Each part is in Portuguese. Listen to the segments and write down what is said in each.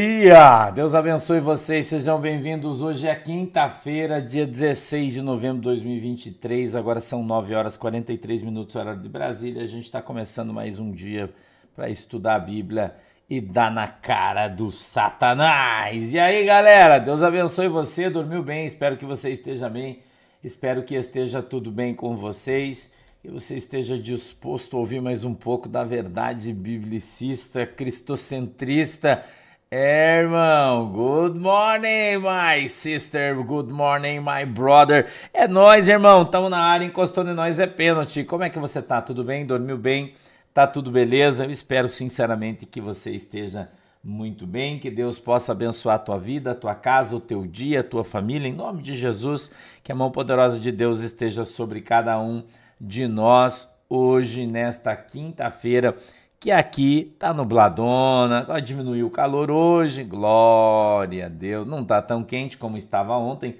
dia! Deus abençoe vocês, sejam bem-vindos. Hoje é quinta-feira, dia 16 de novembro de 2023. Agora são 9 horas e 43 minutos, horário de Brasília. A gente está começando mais um dia para estudar a Bíblia e dar na cara do Satanás. E aí, galera, Deus abençoe você. Dormiu bem? Espero que você esteja bem. Espero que esteja tudo bem com vocês. Que você esteja disposto a ouvir mais um pouco da verdade biblicista, cristocentrista é, irmão, good morning, my sister, good morning, my brother. É nós, irmão, estamos na área, encostando em nós é pênalti. Como é que você tá? Tudo bem? Dormiu bem? Tá tudo beleza? Eu espero sinceramente que você esteja muito bem, que Deus possa abençoar a tua vida, a tua casa, o teu dia, a tua família, em nome de Jesus, que a mão poderosa de Deus esteja sobre cada um de nós hoje, nesta quinta-feira que aqui tá nubladona, vai diminuir o calor hoje, glória a Deus, não tá tão quente como estava ontem.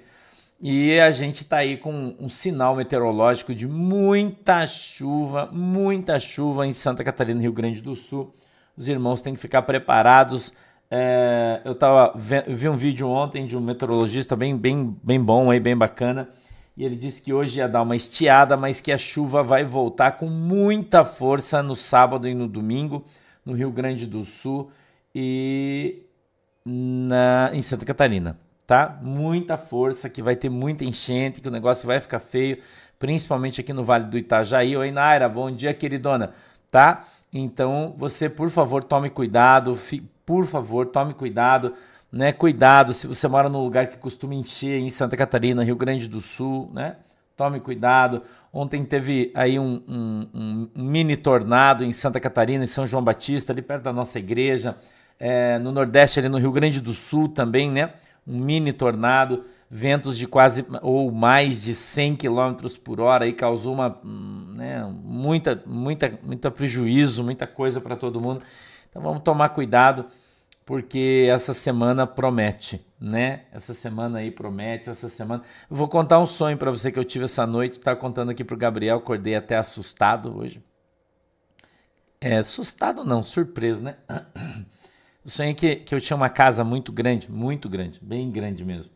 E a gente tá aí com um sinal meteorológico de muita chuva, muita chuva em Santa Catarina, Rio Grande do Sul. Os irmãos têm que ficar preparados. É, eu tava, vi um vídeo ontem de um meteorologista bem, bem, bem bom aí, bem bacana e ele disse que hoje ia dar uma estiada, mas que a chuva vai voltar com muita força no sábado e no domingo, no Rio Grande do Sul e na, em Santa Catarina, tá? Muita força, que vai ter muita enchente, que o negócio vai ficar feio, principalmente aqui no Vale do Itajaí. Oi, Naira, bom dia, queridona, tá? Então, você, por favor, tome cuidado, por favor, tome cuidado né? Cuidado se você mora num lugar que costuma encher em Santa Catarina, Rio Grande do Sul, né? Tome cuidado. Ontem teve aí um, um, um mini tornado em Santa Catarina, em São João Batista, ali perto da nossa igreja. É, no Nordeste, ali no Rio Grande do Sul também, né? Um mini tornado, ventos de quase ou mais de 100 km por hora, aí causou uma, né, muita, muita, muito prejuízo, muita coisa para todo mundo. Então vamos tomar cuidado porque essa semana promete, né? Essa semana aí promete, essa semana. Eu vou contar um sonho para você que eu tive essa noite, tá contando aqui pro Gabriel, acordei até assustado hoje. É, assustado não, surpreso, né? Eu sonhei que, que eu tinha uma casa muito grande, muito grande, bem grande mesmo.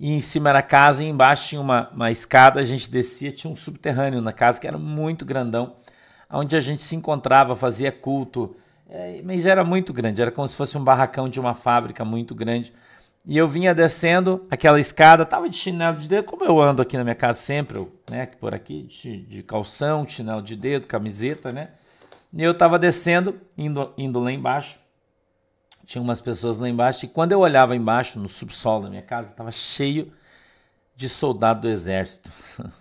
E em cima era casa e embaixo tinha uma, uma escada, a gente descia, tinha um subterrâneo na casa que era muito grandão, onde a gente se encontrava, fazia culto, é, mas era muito grande, era como se fosse um barracão de uma fábrica muito grande. E eu vinha descendo aquela escada, tava de chinelo de dedo, como eu ando aqui na minha casa sempre, né, por aqui, de, de calção, chinelo de dedo, camiseta, né? E eu tava descendo, indo, indo lá embaixo. Tinha umas pessoas lá embaixo, e quando eu olhava embaixo, no subsolo da minha casa, tava cheio de soldado do exército.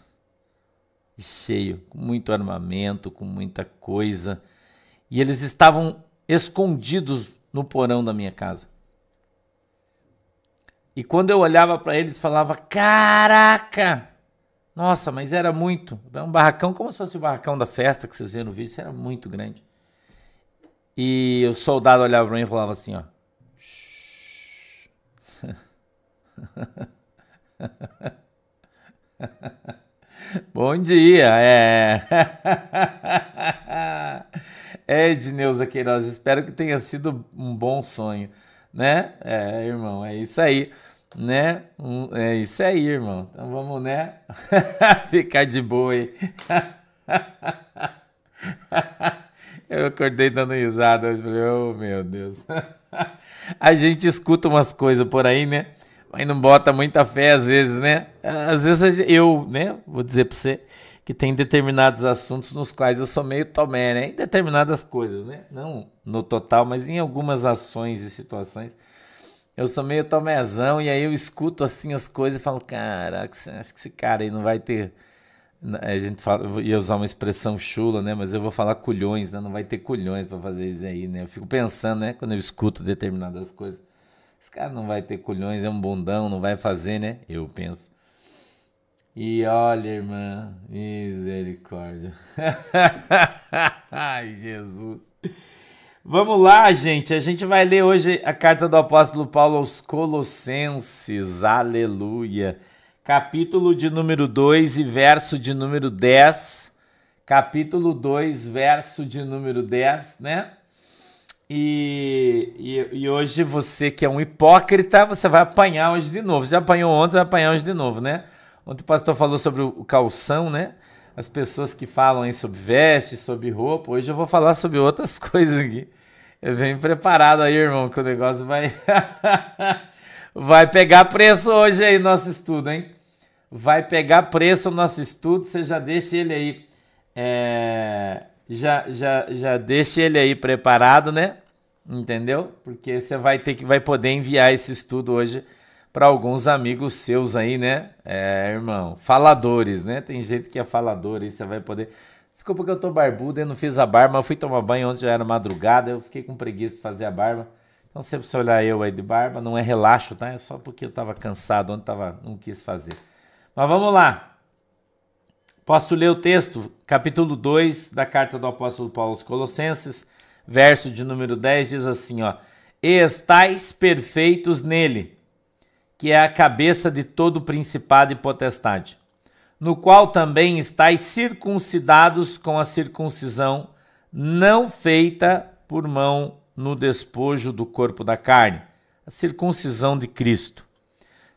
cheio, com muito armamento, com muita coisa. E eles estavam escondidos no porão da minha casa. E quando eu olhava para eles, falava: Caraca! Nossa, mas era muito. Era um barracão, como se fosse o barracão da festa que vocês viram no vídeo, isso era muito grande. E o soldado olhava para mim e falava assim: Ó. Bom dia, é. É, Edneuza Queiroz, espero que tenha sido um bom sonho, né? É, irmão, é isso aí, né? Um, é isso aí, irmão. Então vamos, né? Ficar de boa aí. Eu acordei dando risada, eu falei, oh meu Deus. A gente escuta umas coisas por aí, né? Mas não bota muita fé às vezes, né? Às vezes eu, né? Vou dizer pra você que tem determinados assuntos nos quais eu sou meio tomé, né? Em determinadas coisas, né? Não no total, mas em algumas ações e situações. Eu sou meio tomézão e aí eu escuto assim as coisas e falo, caraca, acho que esse cara aí não vai ter. A gente fala, ia usar uma expressão chula, né? Mas eu vou falar culhões, né? Não vai ter culhões para fazer isso aí, né? Eu fico pensando, né? Quando eu escuto determinadas coisas. Esse cara não vai ter culhões, é um bundão, não vai fazer, né? Eu penso. E olha, irmã, misericórdia. Ai, Jesus. Vamos lá, gente. A gente vai ler hoje a carta do apóstolo Paulo aos Colossenses. Aleluia. Capítulo de número 2 e verso de número 10. Capítulo 2, verso de número 10, né? E, e, e, hoje você que é um hipócrita, você vai apanhar hoje de novo. Já apanhou ontem, vai apanhar hoje de novo, né? Ontem o pastor falou sobre o calção, né? As pessoas que falam aí sobre veste, sobre roupa. Hoje eu vou falar sobre outras coisas aqui. Eu venho preparado aí, irmão, que o negócio vai. vai pegar preço hoje aí nosso estudo, hein? Vai pegar preço o nosso estudo, você já deixa ele aí. É já, já, já deixe ele aí preparado, né? Entendeu? Porque você vai ter que vai poder enviar esse estudo hoje para alguns amigos seus aí, né? É, irmão, faladores, né? Tem gente que é falador aí, você vai poder. Desculpa que eu tô barbudo, eu não fiz a barba, eu fui tomar banho ontem já era madrugada, eu fiquei com preguiça de fazer a barba. Então, se você olhar eu aí de barba, não é relaxo, tá? É só porque eu tava cansado, ontem tava, não quis fazer. Mas vamos lá. Posso ler o texto, capítulo 2 da carta do apóstolo Paulo aos Colossenses, verso de número 10, diz assim, ó: "Estais perfeitos nele, que é a cabeça de todo principado e potestade, no qual também estais circuncidados com a circuncisão não feita por mão no despojo do corpo da carne, a circuncisão de Cristo,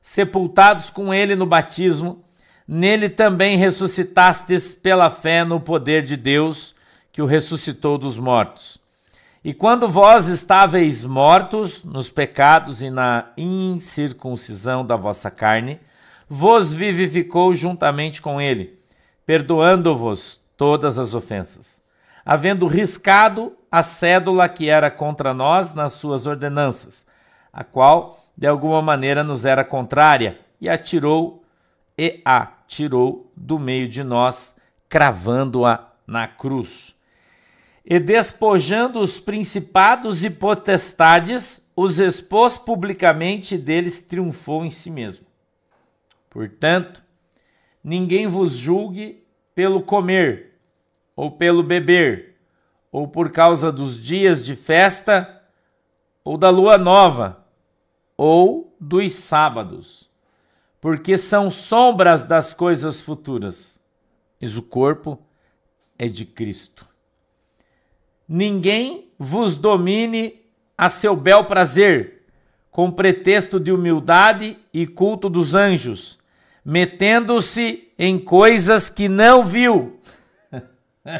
sepultados com ele no batismo, Nele também ressuscitastes pela fé no poder de Deus, que o ressuscitou dos mortos. E quando vós estáveis mortos nos pecados e na incircuncisão da vossa carne, vos vivificou juntamente com ele, perdoando-vos todas as ofensas, havendo riscado a cédula que era contra nós nas suas ordenanças, a qual de alguma maneira nos era contrária, e atirou e a tirou do meio de nós, cravando-a na cruz. E despojando os principados e potestades, os expôs publicamente e deles triunfou em si mesmo. Portanto, ninguém vos julgue pelo comer, ou pelo beber, ou por causa dos dias de festa, ou da lua nova, ou dos sábados porque são sombras das coisas futuras, mas o corpo é de Cristo. Ninguém vos domine a seu bel prazer, com pretexto de humildade e culto dos anjos, metendo-se em coisas que não viu.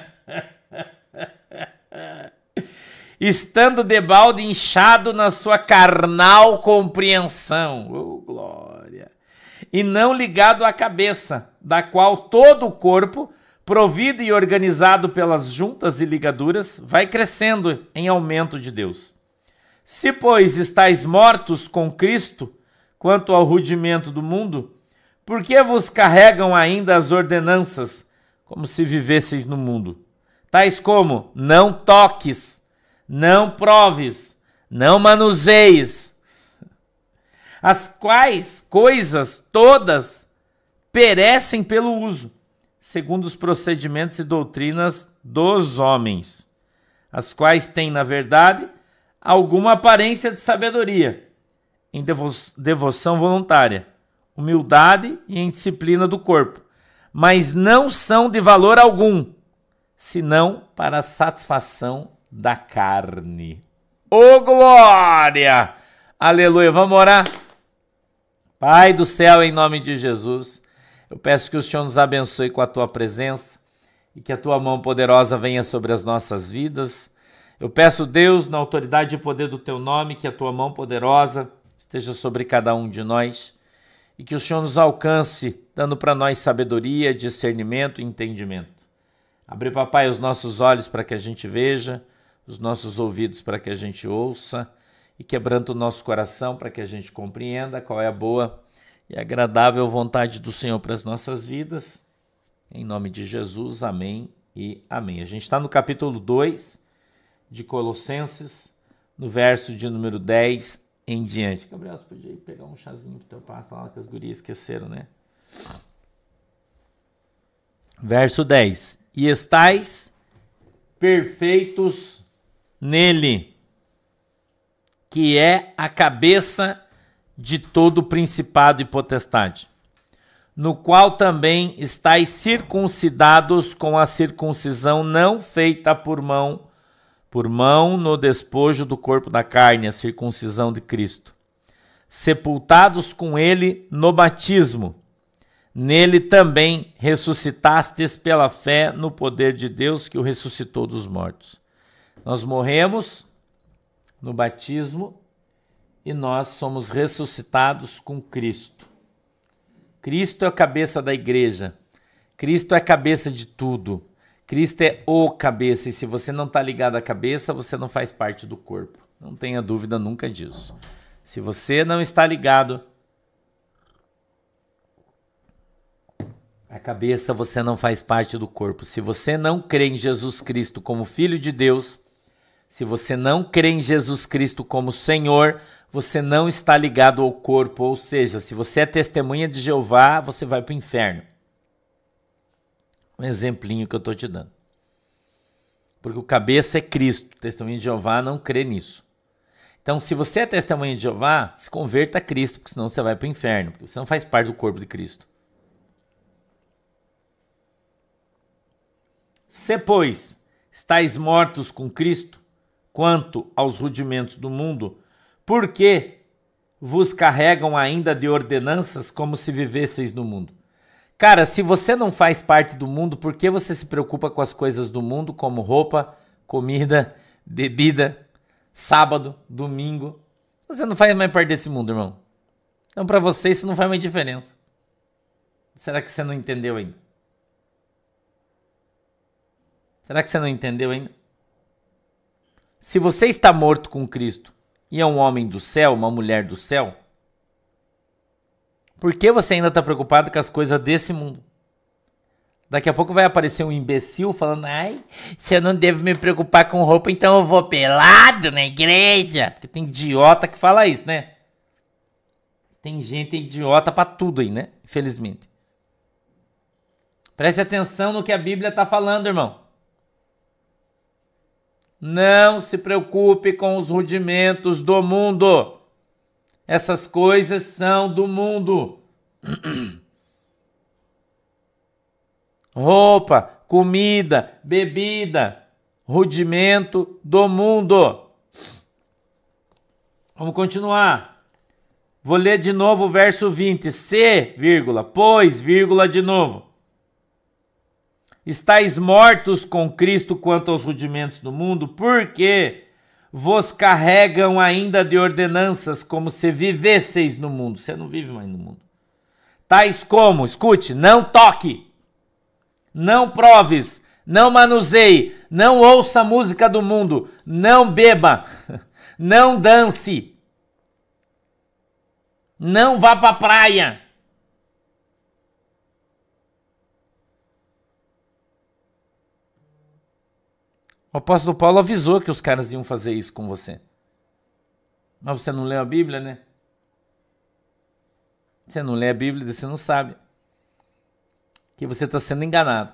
Estando debalde inchado na sua carnal compreensão. Oh, glória! e não ligado à cabeça, da qual todo o corpo, provido e organizado pelas juntas e ligaduras, vai crescendo em aumento de Deus. Se, pois, estáis mortos com Cristo quanto ao rudimento do mundo, por que vos carregam ainda as ordenanças, como se vivesseis no mundo? Tais como: não toques, não proves, não manuseis, as quais coisas todas perecem pelo uso, segundo os procedimentos e doutrinas dos homens, as quais têm, na verdade, alguma aparência de sabedoria, em devo devoção voluntária, humildade e em disciplina do corpo, mas não são de valor algum, senão para a satisfação da carne. Ô oh, glória! Aleluia! Vamos orar? Pai do céu, em nome de Jesus, eu peço que o Senhor nos abençoe com a tua presença e que a tua mão poderosa venha sobre as nossas vidas. Eu peço, Deus, na autoridade e poder do teu nome, que a tua mão poderosa esteja sobre cada um de nós e que o Senhor nos alcance, dando para nós sabedoria, discernimento e entendimento. Abre, papai, os nossos olhos para que a gente veja, os nossos ouvidos para que a gente ouça e quebrando o nosso coração para que a gente compreenda qual é a boa e agradável vontade do Senhor para as nossas vidas. Em nome de Jesus, amém e amém. A gente está no capítulo 2 de Colossenses, no verso de número 10 em diante. Gabriel, você podia ir pegar um chazinho para teu pai, falar que as gurias esqueceram, né? Verso 10: E estais perfeitos nele que é a cabeça de todo principado e potestade, no qual também estáis circuncidados com a circuncisão não feita por mão, por mão no despojo do corpo da carne, a circuncisão de Cristo. Sepultados com ele no batismo, nele também ressuscitastes pela fé no poder de Deus que o ressuscitou dos mortos. Nós morremos no batismo e nós somos ressuscitados com Cristo. Cristo é a cabeça da igreja. Cristo é a cabeça de tudo. Cristo é o cabeça, e se você não está ligado à cabeça, você não faz parte do corpo. Não tenha dúvida nunca disso. Se você não está ligado à cabeça, você não faz parte do corpo. Se você não crê em Jesus Cristo como Filho de Deus, se você não crê em Jesus Cristo como Senhor, você não está ligado ao corpo. Ou seja, se você é testemunha de Jeová, você vai para o inferno um exemplinho que eu estou te dando. Porque o cabeça é Cristo, o testemunho de Jeová não crê nisso. Então, se você é testemunha de Jeová, se converta a Cristo, porque senão você vai para o inferno, porque você não faz parte do corpo de Cristo. Se, pois, estáis mortos com Cristo, quanto aos rudimentos do mundo, por que vos carregam ainda de ordenanças como se vivesseis no mundo? Cara, se você não faz parte do mundo, por que você se preocupa com as coisas do mundo, como roupa, comida, bebida, sábado, domingo? Você não faz mais parte desse mundo, irmão. Então, para você, isso não faz mais diferença. Será que você não entendeu ainda? Será que você não entendeu ainda? Se você está morto com Cristo e é um homem do céu, uma mulher do céu, por que você ainda está preocupado com as coisas desse mundo? Daqui a pouco vai aparecer um imbecil falando: ai, se eu não devo me preocupar com roupa, então eu vou pelado na igreja. Porque tem idiota que fala isso, né? Tem gente idiota para tudo aí, né? Infelizmente. Preste atenção no que a Bíblia está falando, irmão. Não se preocupe com os rudimentos do mundo. Essas coisas são do mundo. Roupa, comida, bebida, rudimento do mundo. Vamos continuar. Vou ler de novo o verso 20. Se, vírgula, pois, vírgula de novo. Estais mortos com Cristo quanto aos rudimentos do mundo, porque vos carregam ainda de ordenanças como se vivesseis no mundo. Você não vive mais no mundo. Tais como, escute, não toque, não proves, não manuseie, não ouça música do mundo, não beba, não dance, não vá para praia. O apóstolo Paulo avisou que os caras iam fazer isso com você. Mas você não lê a Bíblia, né? Você não lê a Bíblia, você não sabe que você está sendo enganado.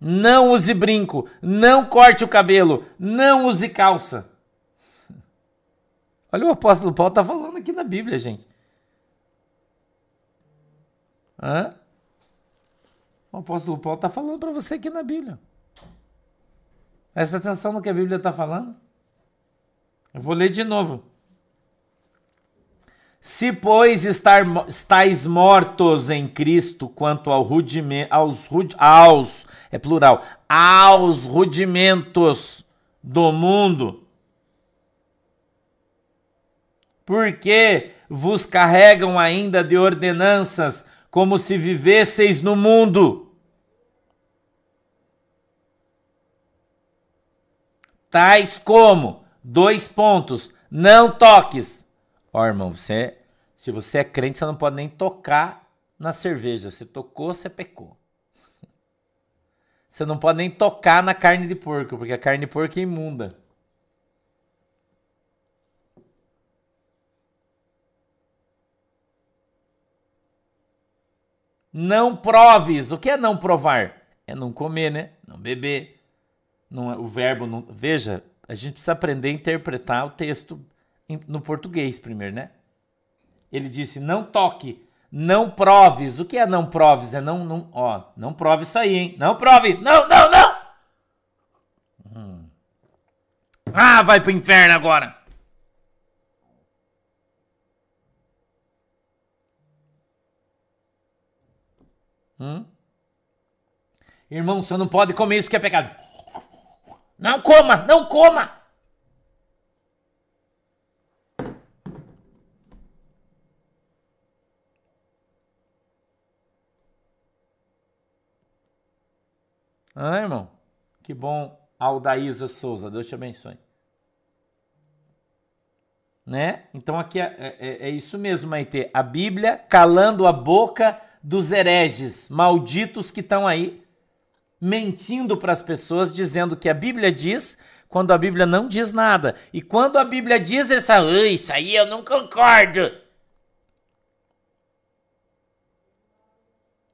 Não use brinco, não corte o cabelo, não use calça. Olha o apóstolo Paulo está falando aqui na Bíblia, gente. Hã? O apóstolo Paulo está falando para você aqui na Bíblia. Presta atenção no que a Bíblia está falando. Eu vou ler de novo. Se, pois, estar, estáis mortos em Cristo quanto ao rudimento, aos, aos, é plural, aos rudimentos do mundo, porque vos carregam ainda de ordenanças como se vivesseis no mundo. Tais como dois pontos, não toques. Ó, irmão, você, se você é crente, você não pode nem tocar na cerveja. Você tocou, você pecou. Você não pode nem tocar na carne de porco, porque a carne de porco é imunda. Não proves. O que é não provar? É não comer, né? Não beber. Não, é, o verbo não. Veja, a gente precisa aprender a interpretar o texto no português primeiro, né? Ele disse: não toque, não proves. O que é não proves? É não, não, ó, não prove isso aí, hein? Não prove, não, não, não. Ah, vai pro inferno agora. Hum? Irmão, você não pode comer isso que é pecado. Não coma, não coma. Ah, irmão, que bom. Aldaísa Souza, Deus te abençoe. Né? Então aqui é, é, é isso mesmo, Maite. A Bíblia calando a boca dos hereges malditos que estão aí mentindo para as pessoas, dizendo que a Bíblia diz, quando a Bíblia não diz nada. E quando a Bíblia diz, eles isso aí eu não concordo.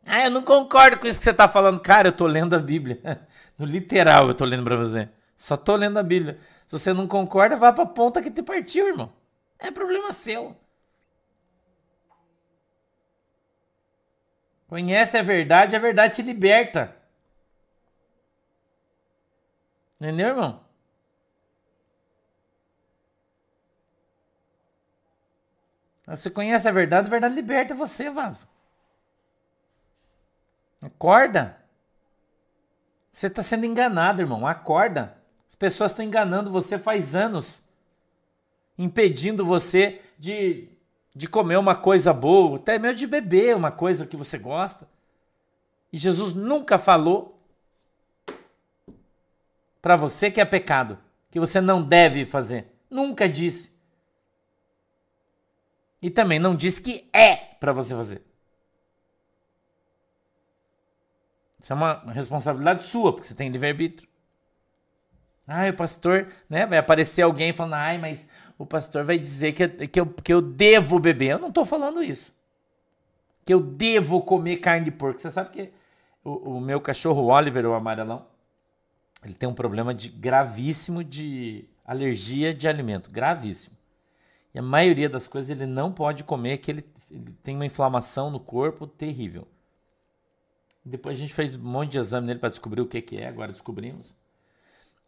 Ah, eu não concordo com isso que você está falando. Cara, eu estou lendo a Bíblia. No literal eu estou lendo para você. Só estou lendo a Bíblia. Se você não concorda, vá para a ponta que te partiu, irmão. É problema seu. Conhece a verdade, a verdade te liberta. Entendeu, irmão? Você conhece a verdade, a verdade liberta você, vaso. Acorda. Você está sendo enganado, irmão. Acorda. As pessoas estão enganando você faz anos, impedindo você de, de comer uma coisa boa, até mesmo de beber uma coisa que você gosta. E Jesus nunca falou para você que é pecado, que você não deve fazer. Nunca disse. E também não disse que é para você fazer. Isso é uma responsabilidade sua, porque você tem livre-arbítrio. Ah, o pastor, né? Vai aparecer alguém falando, ai, mas o pastor vai dizer que, que, eu, que eu devo beber. Eu não estou falando isso. Que eu devo comer carne de porco. Você sabe que o, o meu cachorro Oliver, o amarelão, ele tem um problema de gravíssimo de alergia de alimento, gravíssimo. E a maioria das coisas ele não pode comer, que ele, ele tem uma inflamação no corpo terrível. Depois a gente fez um monte de exame nele para descobrir o que, que é, agora descobrimos.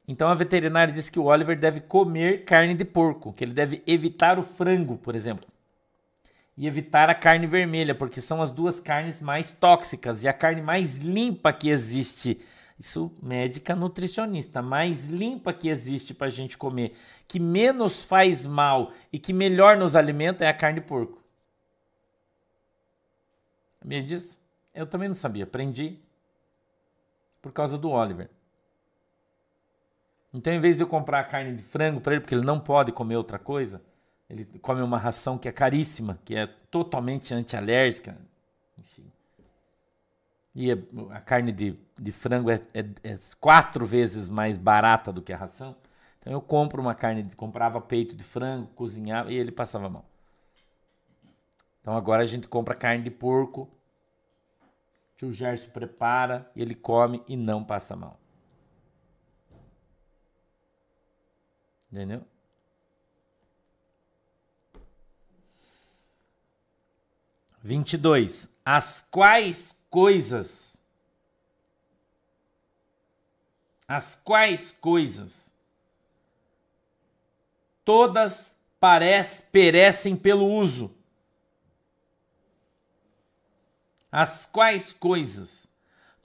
Então a veterinária disse que o Oliver deve comer carne de porco, que ele deve evitar o frango, por exemplo. E evitar a carne vermelha, porque são as duas carnes mais tóxicas e a carne mais limpa que existe isso médica nutricionista, mais limpa que existe para a gente comer, que menos faz mal e que melhor nos alimenta é a carne de porco. Sabia disso? Eu também não sabia, aprendi por causa do Oliver. Então, em vez de eu comprar carne de frango para ele, porque ele não pode comer outra coisa, ele come uma ração que é caríssima, que é totalmente antialérgica, enfim. E a carne de de frango é, é, é, quatro vezes mais barata do que a ração. Então eu compro uma carne, comprava peito de frango, cozinhava e ele passava mal. Então agora a gente compra carne de porco, tio Gerson prepara, ele come e não passa mal. Entendeu? Vinte e dois. As quais coisas as quais coisas todas parece, perecem pelo uso. As quais coisas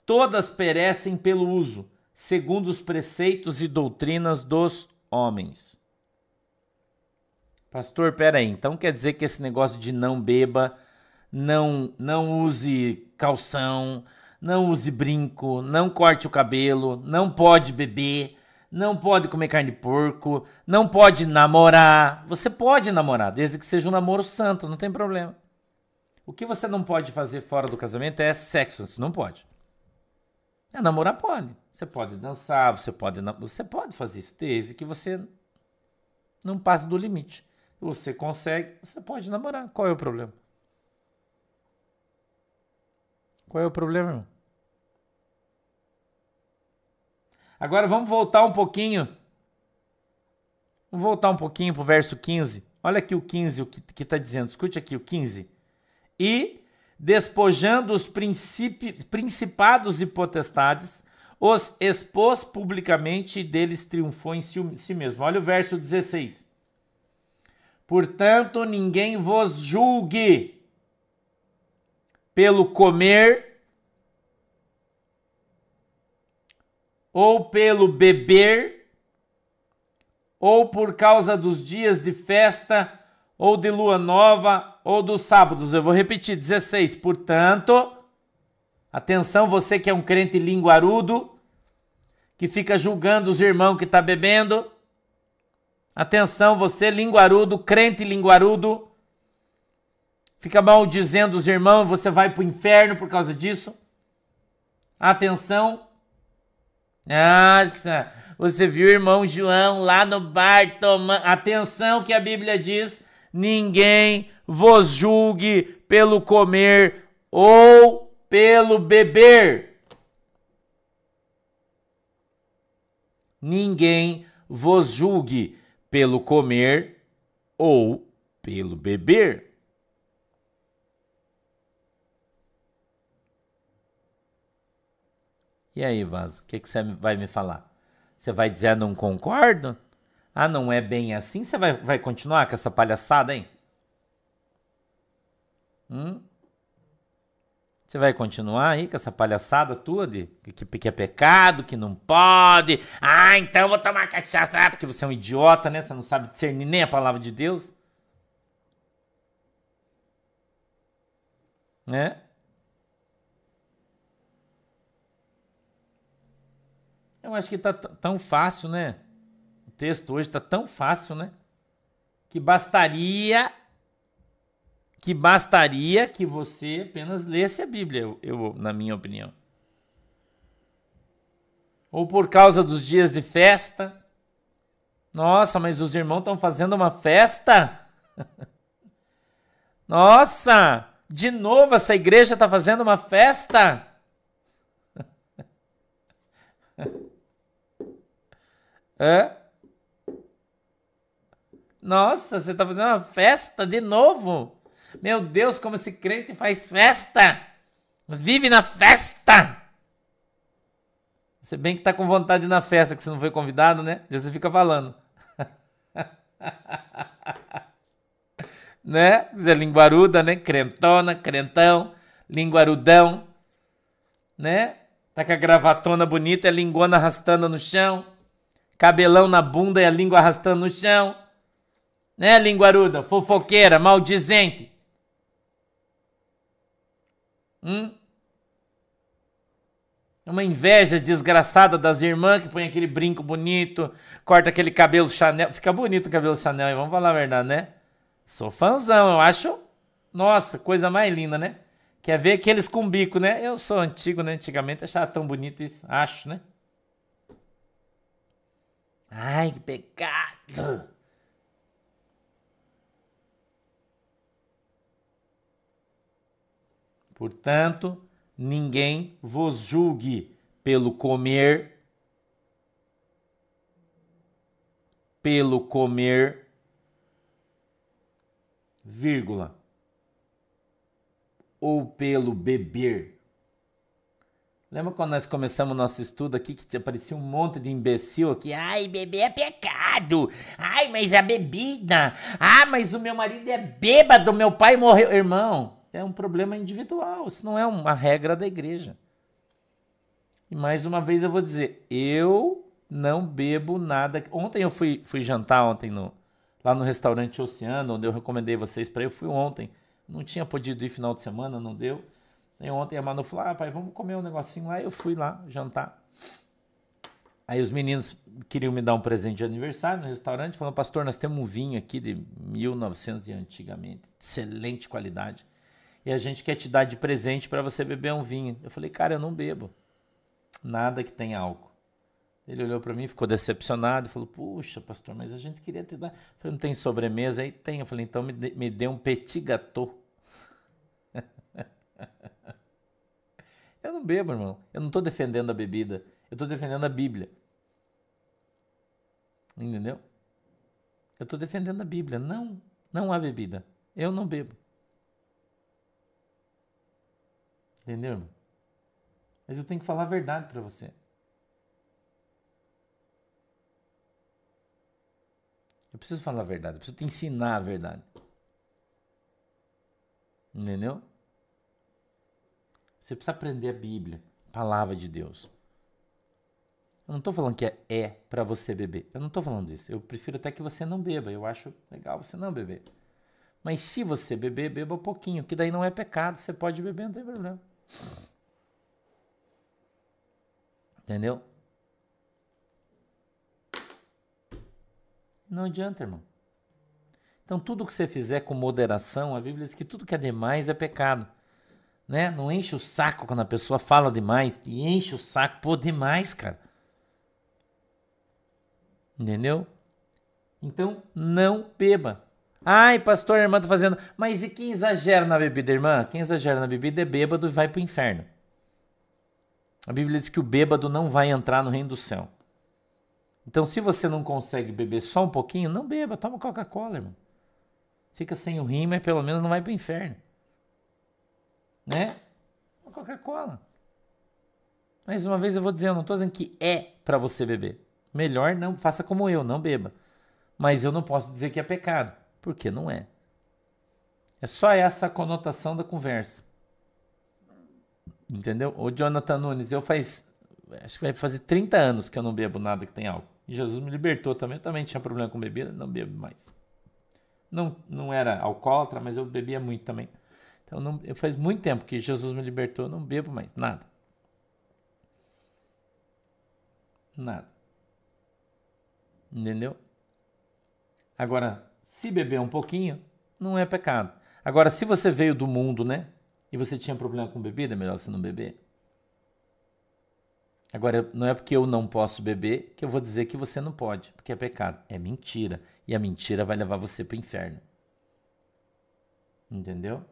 todas perecem pelo uso, segundo os preceitos e doutrinas dos homens. Pastor, peraí, então quer dizer que esse negócio de não beba, não, não use calção, não use brinco, não corte o cabelo, não pode beber, não pode comer carne de porco, não pode namorar. Você pode namorar, desde que seja um namoro santo, não tem problema. O que você não pode fazer fora do casamento é sexo, você não pode. É, namorar pode. Você pode dançar, você pode, você pode fazer isso, desde que você não passe do limite. Você consegue, você pode namorar. Qual é o problema? Qual é o problema, irmão? Agora vamos voltar um pouquinho. Vamos voltar um pouquinho para o verso 15. Olha aqui o 15, o que está dizendo. Escute aqui o 15. E, despojando os principados e potestades, os expôs publicamente e deles triunfou em si mesmo. Olha o verso 16. Portanto, ninguém vos julgue pelo comer ou pelo beber ou por causa dos dias de festa ou de lua nova ou dos sábados. Eu vou repetir, 16. Portanto, atenção você que é um crente linguarudo, que fica julgando os irmãos que está bebendo. Atenção, você linguarudo, crente linguarudo, fica maldizendo os irmãos, você vai para o inferno por causa disso. Atenção. Nossa, você viu o irmão João lá no bar tomando. Atenção que a Bíblia diz: ninguém vos julgue pelo comer ou pelo beber. ninguém vos julgue pelo comer ou pelo beber. E aí, Vaso, o que, que você vai me falar? Você vai dizer, ah, não concordo? Ah, não é bem assim? Você vai, vai continuar com essa palhaçada, hein? Hum? Você vai continuar aí com essa palhaçada tua de que, que, é pecado, que não pode. Ah, então eu vou tomar cachaça. Ah, porque você é um idiota, né? Você não sabe discernir nem a palavra de Deus. Né? Eu acho que tá tão fácil, né? O texto hoje tá tão fácil, né? Que bastaria que bastaria que você apenas lesse a Bíblia, eu, eu, na minha opinião. Ou por causa dos dias de festa. Nossa, mas os irmãos estão fazendo uma festa? Nossa, de novo essa igreja está fazendo uma festa? Hã? Nossa, você está fazendo uma festa de novo? Meu Deus, como esse crente faz festa! Vive na festa! Você bem que tá com vontade de ir na festa, que você não foi convidado, né? Deus fica falando. né? Você é linguaruda, né? Crentona, crentão, linguarudão, né? Tá com a gravatona bonita a lingona arrastando no chão. Cabelão na bunda e a língua arrastando no chão. Né, linguaruda? Fofoqueira, maldizente. Hum? Uma inveja desgraçada das irmãs que põe aquele brinco bonito, corta aquele cabelo Chanel. Fica bonito o cabelo Chanel, vamos falar a verdade, né? Sou fãzão, eu acho. Nossa, coisa mais linda, né? Quer ver aqueles com bico, né? Eu sou antigo, né? Antigamente achava tão bonito isso, acho, né? Ai, que pecado! Portanto, ninguém vos julgue pelo comer, pelo comer, vírgula, ou pelo beber. Lembra quando nós começamos o nosso estudo aqui que aparecia um monte de imbecil aqui? Ai, beber é pecado. Ai, mas a bebida. Ah, mas o meu marido é bêbado, meu pai morreu. Irmão, é um problema individual, isso não é uma regra da igreja. E mais uma vez eu vou dizer, eu não bebo nada. Ontem eu fui, fui jantar ontem no, lá no restaurante Oceano, onde eu recomendei vocês para eu fui ontem. Não tinha podido ir final de semana, não deu. E ontem a Manu falou: "Ah, pai, vamos comer um negocinho lá". Eu fui lá jantar. Aí os meninos queriam me dar um presente de aniversário no restaurante, falando: "Pastor, nós temos um vinho aqui de 1900 e antigamente, excelente qualidade e a gente quer te dar de presente para você beber um vinho. Eu falei, cara, eu não bebo nada que tenha álcool. Ele olhou para mim, ficou decepcionado falou: Puxa, pastor, mas a gente queria te dar. Eu falei: Não tem sobremesa? Aí tem. Eu falei: Então me dê, me dê um petit gâteau. Eu não bebo, irmão. Eu não estou defendendo a bebida. Eu estou defendendo a Bíblia. Entendeu? Eu estou defendendo a Bíblia. Não, não há bebida. Eu não bebo. Entendeu, irmão? Mas eu tenho que falar a verdade para você. Eu preciso falar a verdade, eu preciso te ensinar a verdade. Entendeu? Você precisa aprender a Bíblia, a palavra de Deus. Eu não estou falando que é, é para você beber. Eu não estou falando isso. Eu prefiro até que você não beba. Eu acho legal você não beber. Mas se você beber, beba um pouquinho, que daí não é pecado. Você pode beber, não tem problema. Entendeu? Não adianta, irmão. Então, tudo que você fizer com moderação, a Bíblia diz que tudo que é demais é pecado. Né? Não enche o saco quando a pessoa fala demais. E enche o saco, pô, demais, cara. Entendeu? Então, não beba. Ai, pastor, a irmã tá fazendo. Mas e quem exagera na bebida, irmã? Quem exagera na bebida é bêbado e vai pro inferno. A Bíblia diz que o bêbado não vai entrar no reino do céu. Então, se você não consegue beber só um pouquinho, não beba, toma Coca-Cola, irmão. Fica sem o rim, mas pelo menos não vai pro inferno. Né? Coca-Cola. Mais uma vez eu vou dizer, eu não estou dizendo que é para você beber. Melhor não faça como eu, não beba. Mas eu não posso dizer que é pecado, porque não é. É só essa conotação da conversa. Entendeu? O Jonathan Nunes, eu faz acho que vai fazer 30 anos que eu não bebo nada que tem álcool. E Jesus me libertou também. Eu também tinha problema com bebida, não bebo mais. Não, não era alcoólatra, mas eu bebia muito também. Então não, faz muito tempo que Jesus me libertou, não bebo mais nada. Nada. Entendeu? Agora, se beber um pouquinho, não é pecado. Agora, se você veio do mundo, né? E você tinha problema com bebida, é melhor você não beber. Agora, não é porque eu não posso beber que eu vou dizer que você não pode, porque é pecado. É mentira. E a mentira vai levar você para o inferno. Entendeu?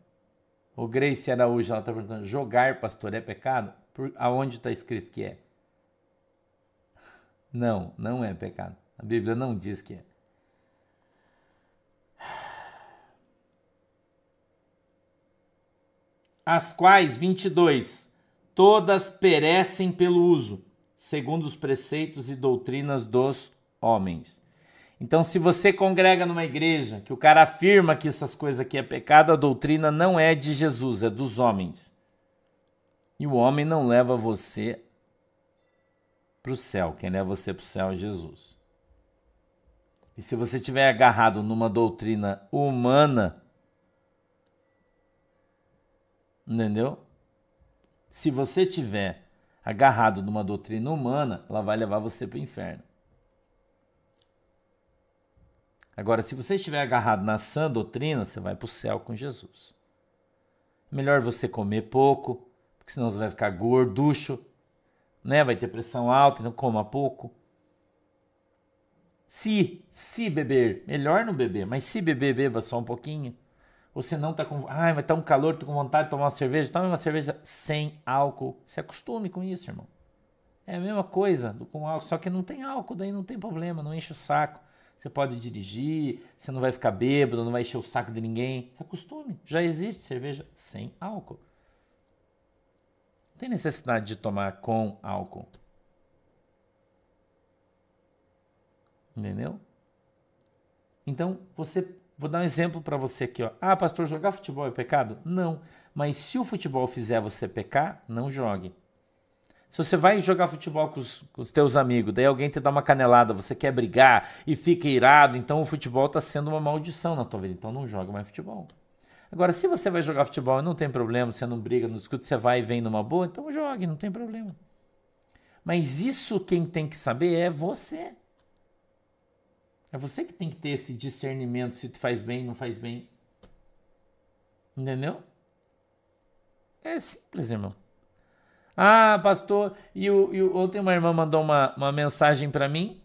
O Grace Araújo, ela está perguntando: jogar, pastor, é pecado? Por, aonde está escrito que é? Não, não é pecado. A Bíblia não diz que é. As quais, 22, todas perecem pelo uso, segundo os preceitos e doutrinas dos homens. Então, se você congrega numa igreja que o cara afirma que essas coisas aqui é pecado, a doutrina não é de Jesus, é dos homens. E o homem não leva você para o céu. Quem leva você para o céu é Jesus. E se você estiver agarrado numa doutrina humana, entendeu? Se você tiver agarrado numa doutrina humana, ela vai levar você para o inferno. Agora, se você estiver agarrado na sã doutrina, você vai para o céu com Jesus. Melhor você comer pouco, porque senão você vai ficar gorducho, né? Vai ter pressão alta, então coma pouco. Se, se beber, melhor não beber, mas se beber, beba só um pouquinho. Você não tá com. Ai, mas tá um calor, tô com vontade de tomar uma cerveja. Tome uma cerveja sem álcool. Se acostume com isso, irmão. É a mesma coisa do, com álcool, só que não tem álcool, daí não tem problema, não enche o saco. Você pode dirigir, você não vai ficar bêbado, não vai encher o saco de ninguém. Se acostume. Já existe cerveja sem álcool. Não tem necessidade de tomar com álcool. Entendeu? Então, você. Vou dar um exemplo para você aqui. Ó. Ah, pastor, jogar futebol é pecado? Não. Mas se o futebol fizer você pecar, não jogue. Se você vai jogar futebol com os, com os, teus amigos, daí alguém te dá uma canelada, você quer brigar e fica irado, então o futebol está sendo uma maldição na tua vida. Então não joga mais futebol. Agora, se você vai jogar futebol e não tem problema, você não briga, não discute, você vai e vem numa boa, então jogue, não tem problema. Mas isso quem tem que saber é você. É você que tem que ter esse discernimento se tu faz bem, não faz bem. Entendeu? É simples, irmão. Ah, pastor, e, o, e o, ontem uma irmã mandou uma, uma mensagem para mim,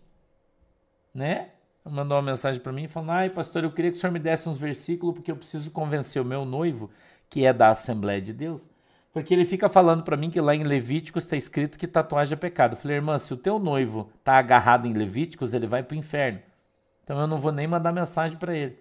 né? Mandou uma mensagem para mim falando: Ai, pastor, eu queria que o senhor me desse uns versículos porque eu preciso convencer o meu noivo, que é da Assembleia de Deus, porque ele fica falando para mim que lá em Levíticos está escrito que tatuagem é pecado. Eu falei, irmã, se o teu noivo tá agarrado em Levíticos, ele vai para o inferno. Então eu não vou nem mandar mensagem para ele.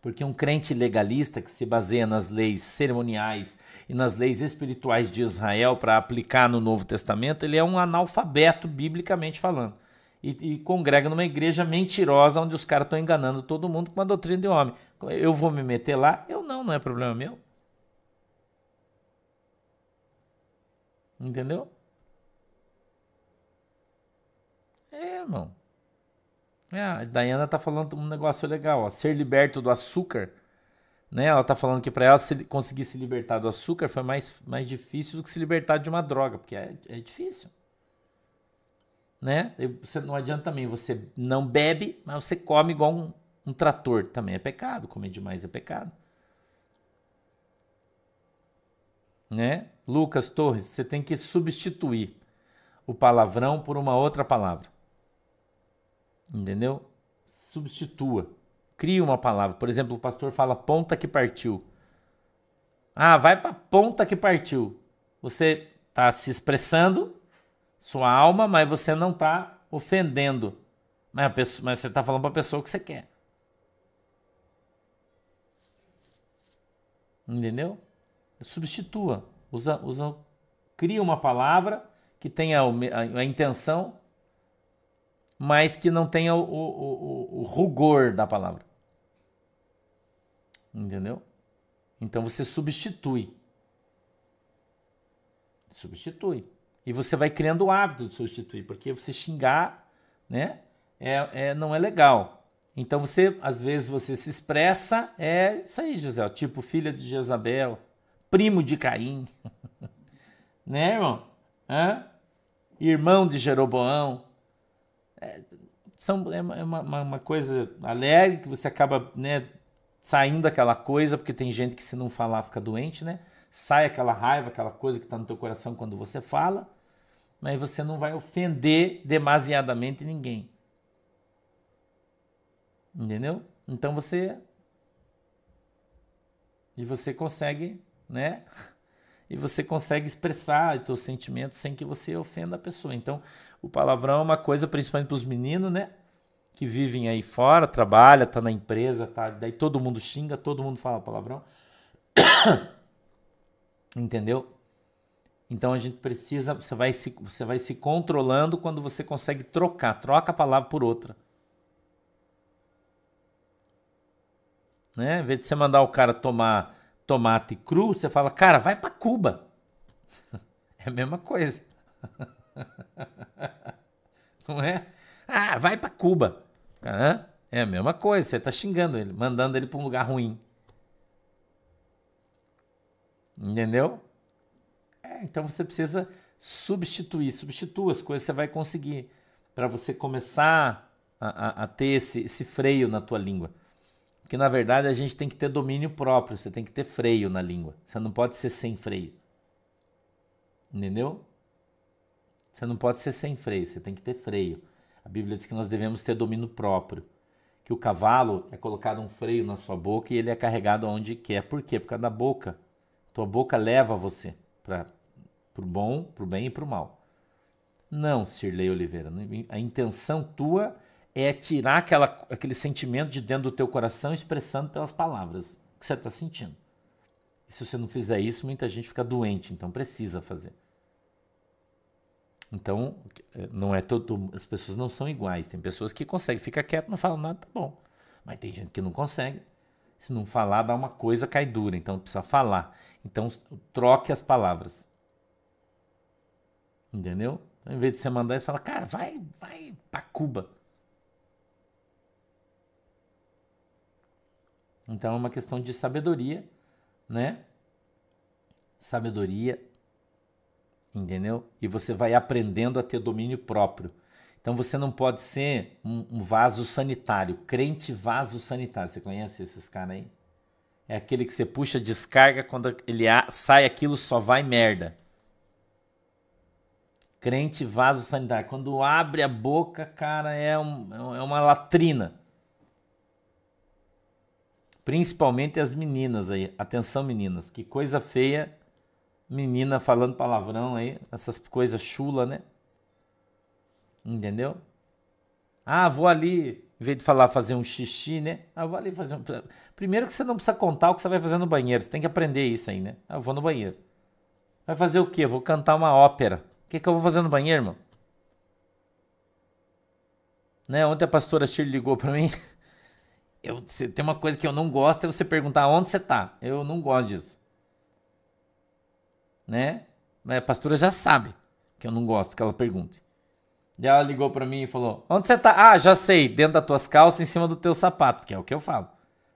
Porque um crente legalista que se baseia nas leis cerimoniais e nas leis espirituais de Israel para aplicar no Novo Testamento, ele é um analfabeto biblicamente falando. e, e congrega numa igreja mentirosa onde os caras estão enganando todo mundo com uma doutrina de homem. Eu vou me meter lá? Eu não, não é problema meu. Entendeu? É, irmão. É, a Dayana tá falando um negócio legal, ó. Ser liberto do açúcar, né? Ela tá falando que para ela se, conseguir se libertar do açúcar foi mais, mais difícil do que se libertar de uma droga, porque é, é difícil. Né? Você, não adianta também, você não bebe, mas você come igual um, um trator. Também é pecado, comer demais é pecado. Né? Lucas Torres, você tem que substituir o palavrão por uma outra palavra. Entendeu? Substitua. Cria uma palavra. Por exemplo, o pastor fala ponta que partiu. Ah, vai para ponta que partiu. Você está se expressando, sua alma, mas você não está ofendendo. Mas, pessoa, mas você está falando para a pessoa o que você quer. Entendeu? Substitua. Usa, usa, cria uma palavra que tenha a, intenção mas que não tenha o, o, o, o rugor da palavra. Entendeu? Então você substitui. Substitui. E você vai criando o hábito de substituir, porque você xingar, né? É, é, não é legal. Então você, às vezes, você se expressa, é isso aí, José, tipo filha de Jezabel, primo de Caim, né, irmão? Hã? Irmão de Jeroboão. É, são, é uma, uma, uma, coisa alegre que você acaba né, saindo daquela coisa, porque tem gente que se não falar fica doente, né? Sai aquela raiva, aquela coisa que está no teu coração quando você fala, mas você não vai ofender demasiadamente ninguém. Entendeu? Então você e você consegue, né? E você consegue expressar os seus sentimentos sem que você ofenda a pessoa. Então, o palavrão é uma coisa, principalmente para os meninos, né? Que vivem aí fora, trabalha, tá na empresa, tá, daí todo mundo xinga, todo mundo fala palavrão. Entendeu? Então a gente precisa, você vai se, você vai se controlando quando você consegue trocar, troca a palavra por outra. Né? Em vez de você mandar o cara tomar tomate cru, você fala, cara, vai para Cuba. É a mesma coisa. Não é? Ah, vai para Cuba. É a mesma coisa, você está xingando ele, mandando ele para um lugar ruim. Entendeu? É, então você precisa substituir, substitua as coisas, você vai conseguir para você começar a, a, a ter esse, esse freio na tua língua. Porque na verdade a gente tem que ter domínio próprio, você tem que ter freio na língua. Você não pode ser sem freio. Entendeu? Você não pode ser sem freio, você tem que ter freio. A Bíblia diz que nós devemos ter domínio próprio. Que o cavalo é colocado um freio na sua boca e ele é carregado aonde quer. Por quê? Por causa da boca. Tua boca leva você para o bom, para o bem e para o mal. Não, Sirlei Oliveira. A intenção tua é tirar aquela, aquele sentimento de dentro do teu coração expressando pelas palavras que você está sentindo. E se você não fizer isso, muita gente fica doente, então precisa fazer. Então, é, não é todo, as pessoas não são iguais. Tem pessoas que conseguem ficar quieto, não falam nada, tá bom. Mas tem gente que não consegue. Se não falar, dá uma coisa, cai dura. Então precisa falar. Então troque as palavras. Entendeu? Então, em vez de você mandar, você fala, cara, vai, vai para Cuba. Então é uma questão de sabedoria, né? Sabedoria entendeu? E você vai aprendendo a ter domínio próprio. Então você não pode ser um, um vaso sanitário, crente vaso sanitário. Você conhece esses caras aí? É aquele que você puxa descarga quando ele sai aquilo só vai merda. Crente vaso sanitário. Quando abre a boca, cara, é, um, é uma latrina. Principalmente as meninas aí. Atenção, meninas. Que coisa feia menina falando palavrão aí, essas coisas chula, né? Entendeu? Ah, vou ali, em vez de falar fazer um xixi, né? Ah, vou ali fazer um. Primeiro que você não precisa contar o que você vai fazer no banheiro, você tem que aprender isso aí, né? Ah, eu vou no banheiro. Vai fazer o quê? Vou cantar uma ópera. O que, que eu vou fazer no banheiro, irmão? Né? Ontem a pastora Shirley ligou para mim. Eu, tem uma coisa que eu não gosto é você perguntar onde você tá. Eu não gosto disso. Né? A pastora já sabe que eu não gosto que ela pergunte. E ela ligou para mim e falou: Onde você tá? Ah, já sei, dentro das tuas calças, em cima do teu sapato, que é o que eu falo.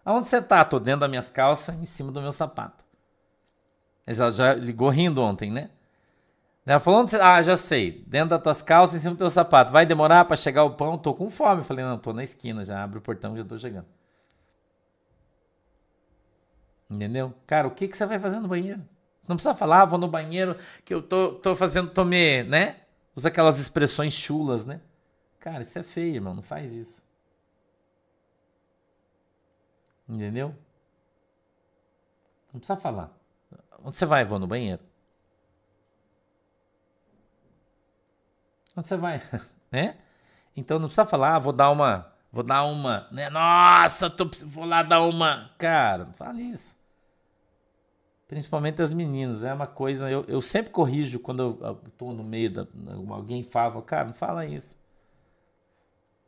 Aonde você tá? Tô dentro das minhas calças, em cima do meu sapato. Mas ela já ligou rindo ontem, né? Ela falou: Onde você... Ah, já sei, dentro das tuas calças, em cima do teu sapato. Vai demorar para chegar o pão? Tô com fome. Eu falei: Não, tô na esquina, já abre o portão, já tô chegando. Entendeu? Cara, o que, que você vai fazer no banheiro? Não precisa falar, ah, vou no banheiro que eu tô, tô fazendo, tô me, né? Usa aquelas expressões chulas, né? Cara, isso é feio, irmão. Não faz isso. Entendeu? Não precisa falar. Onde você vai? Vou no banheiro. Onde você vai? né? Então não precisa falar, ah, vou dar uma. Vou dar uma. Né? Nossa, tô, vou lá dar uma. Cara, não fale isso principalmente as meninas. É uma coisa, eu, eu sempre corrijo quando eu estou no meio da. Alguém fala, cara, não fala isso.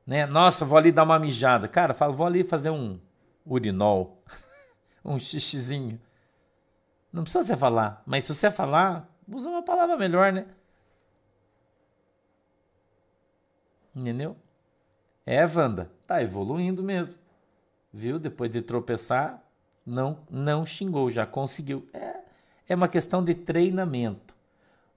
Né? Nossa, vou ali dar uma mijada. Cara, fala, vou ali fazer um urinol, um xixizinho. Não precisa você falar, mas se você falar, usa uma palavra melhor, né? Entendeu? É, Wanda, tá evoluindo mesmo. Viu? Depois de tropeçar, não, não xingou, já conseguiu. É, é uma questão de treinamento.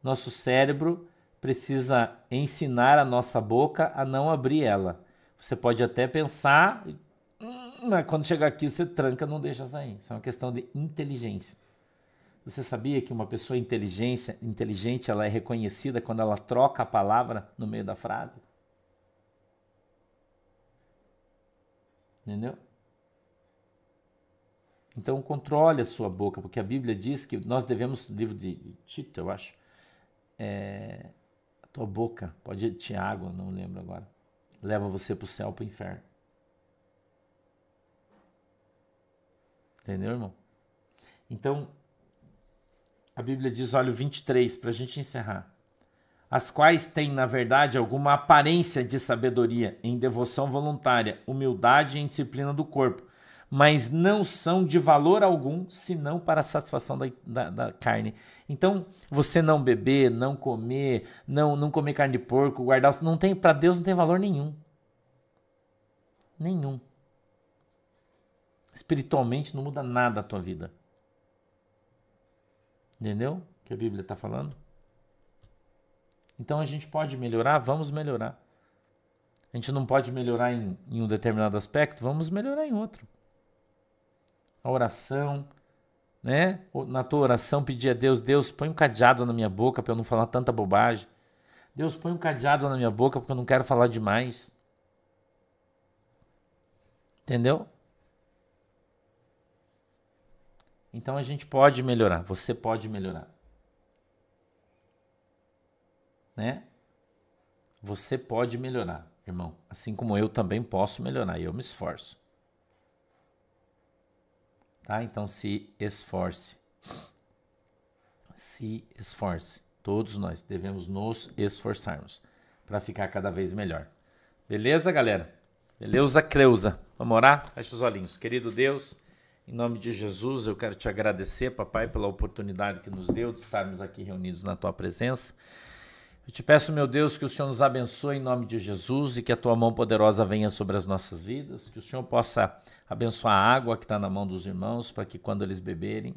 Nosso cérebro precisa ensinar a nossa boca a não abrir ela. Você pode até pensar, hum, mas quando chegar aqui você tranca, não deixa sair. Isso é uma questão de inteligência. Você sabia que uma pessoa inteligente, inteligente ela é reconhecida quando ela troca a palavra no meio da frase? Entendeu? Então controle a sua boca, porque a Bíblia diz que nós devemos, livro de, Tito, eu acho, é, a tua boca, pode Tiago, não lembro agora, leva você para o céu, para o inferno. Entendeu, irmão? Então, a Bíblia diz, olha o 23, para a gente encerrar. As quais têm, na verdade, alguma aparência de sabedoria em devoção voluntária, humildade e disciplina do corpo mas não são de valor algum senão para a satisfação da, da, da, carne. Então, você não beber, não comer, não, não comer carne de porco, guardar, não tem para Deus não tem valor nenhum. Nenhum. Espiritualmente não muda nada a tua vida. Entendeu? O que a Bíblia está falando? Então a gente pode melhorar, vamos melhorar. A gente não pode melhorar em, em um determinado aspecto, vamos melhorar em outro a oração, né? Na tua oração pedir a Deus, Deus, põe um cadeado na minha boca para eu não falar tanta bobagem. Deus, põe um cadeado na minha boca porque eu não quero falar demais. Entendeu? Então a gente pode melhorar, você pode melhorar. Né? Você pode melhorar, irmão. Assim como eu também posso melhorar e eu me esforço. Tá? Então se esforce. Se esforce. Todos nós devemos nos esforçarmos para ficar cada vez melhor. Beleza, galera? Beleza, Creuza? Vamos orar? Fecha os olhinhos. Querido Deus, em nome de Jesus, eu quero te agradecer, papai, pela oportunidade que nos deu de estarmos aqui reunidos na tua presença. Eu te peço, meu Deus, que o Senhor nos abençoe em nome de Jesus e que a tua mão poderosa venha sobre as nossas vidas, que o Senhor possa abençoar a água que está na mão dos irmãos, para que quando eles beberem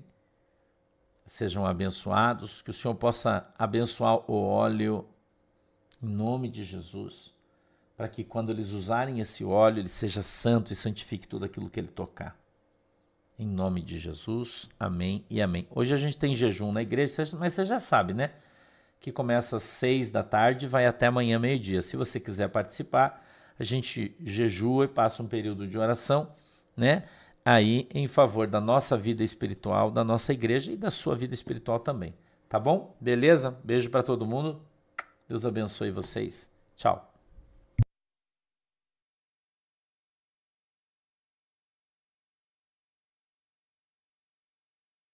sejam abençoados, que o Senhor possa abençoar o óleo em nome de Jesus, para que quando eles usarem esse óleo, ele seja santo e santifique tudo aquilo que ele tocar. Em nome de Jesus, amém e amém. Hoje a gente tem jejum na igreja, mas você já sabe, né? Que começa às seis da tarde e vai até amanhã, meio-dia. Se você quiser participar, a gente jejua e passa um período de oração né? Aí em favor da nossa vida espiritual, da nossa igreja e da sua vida espiritual também. Tá bom? Beleza? Beijo para todo mundo. Deus abençoe vocês. Tchau.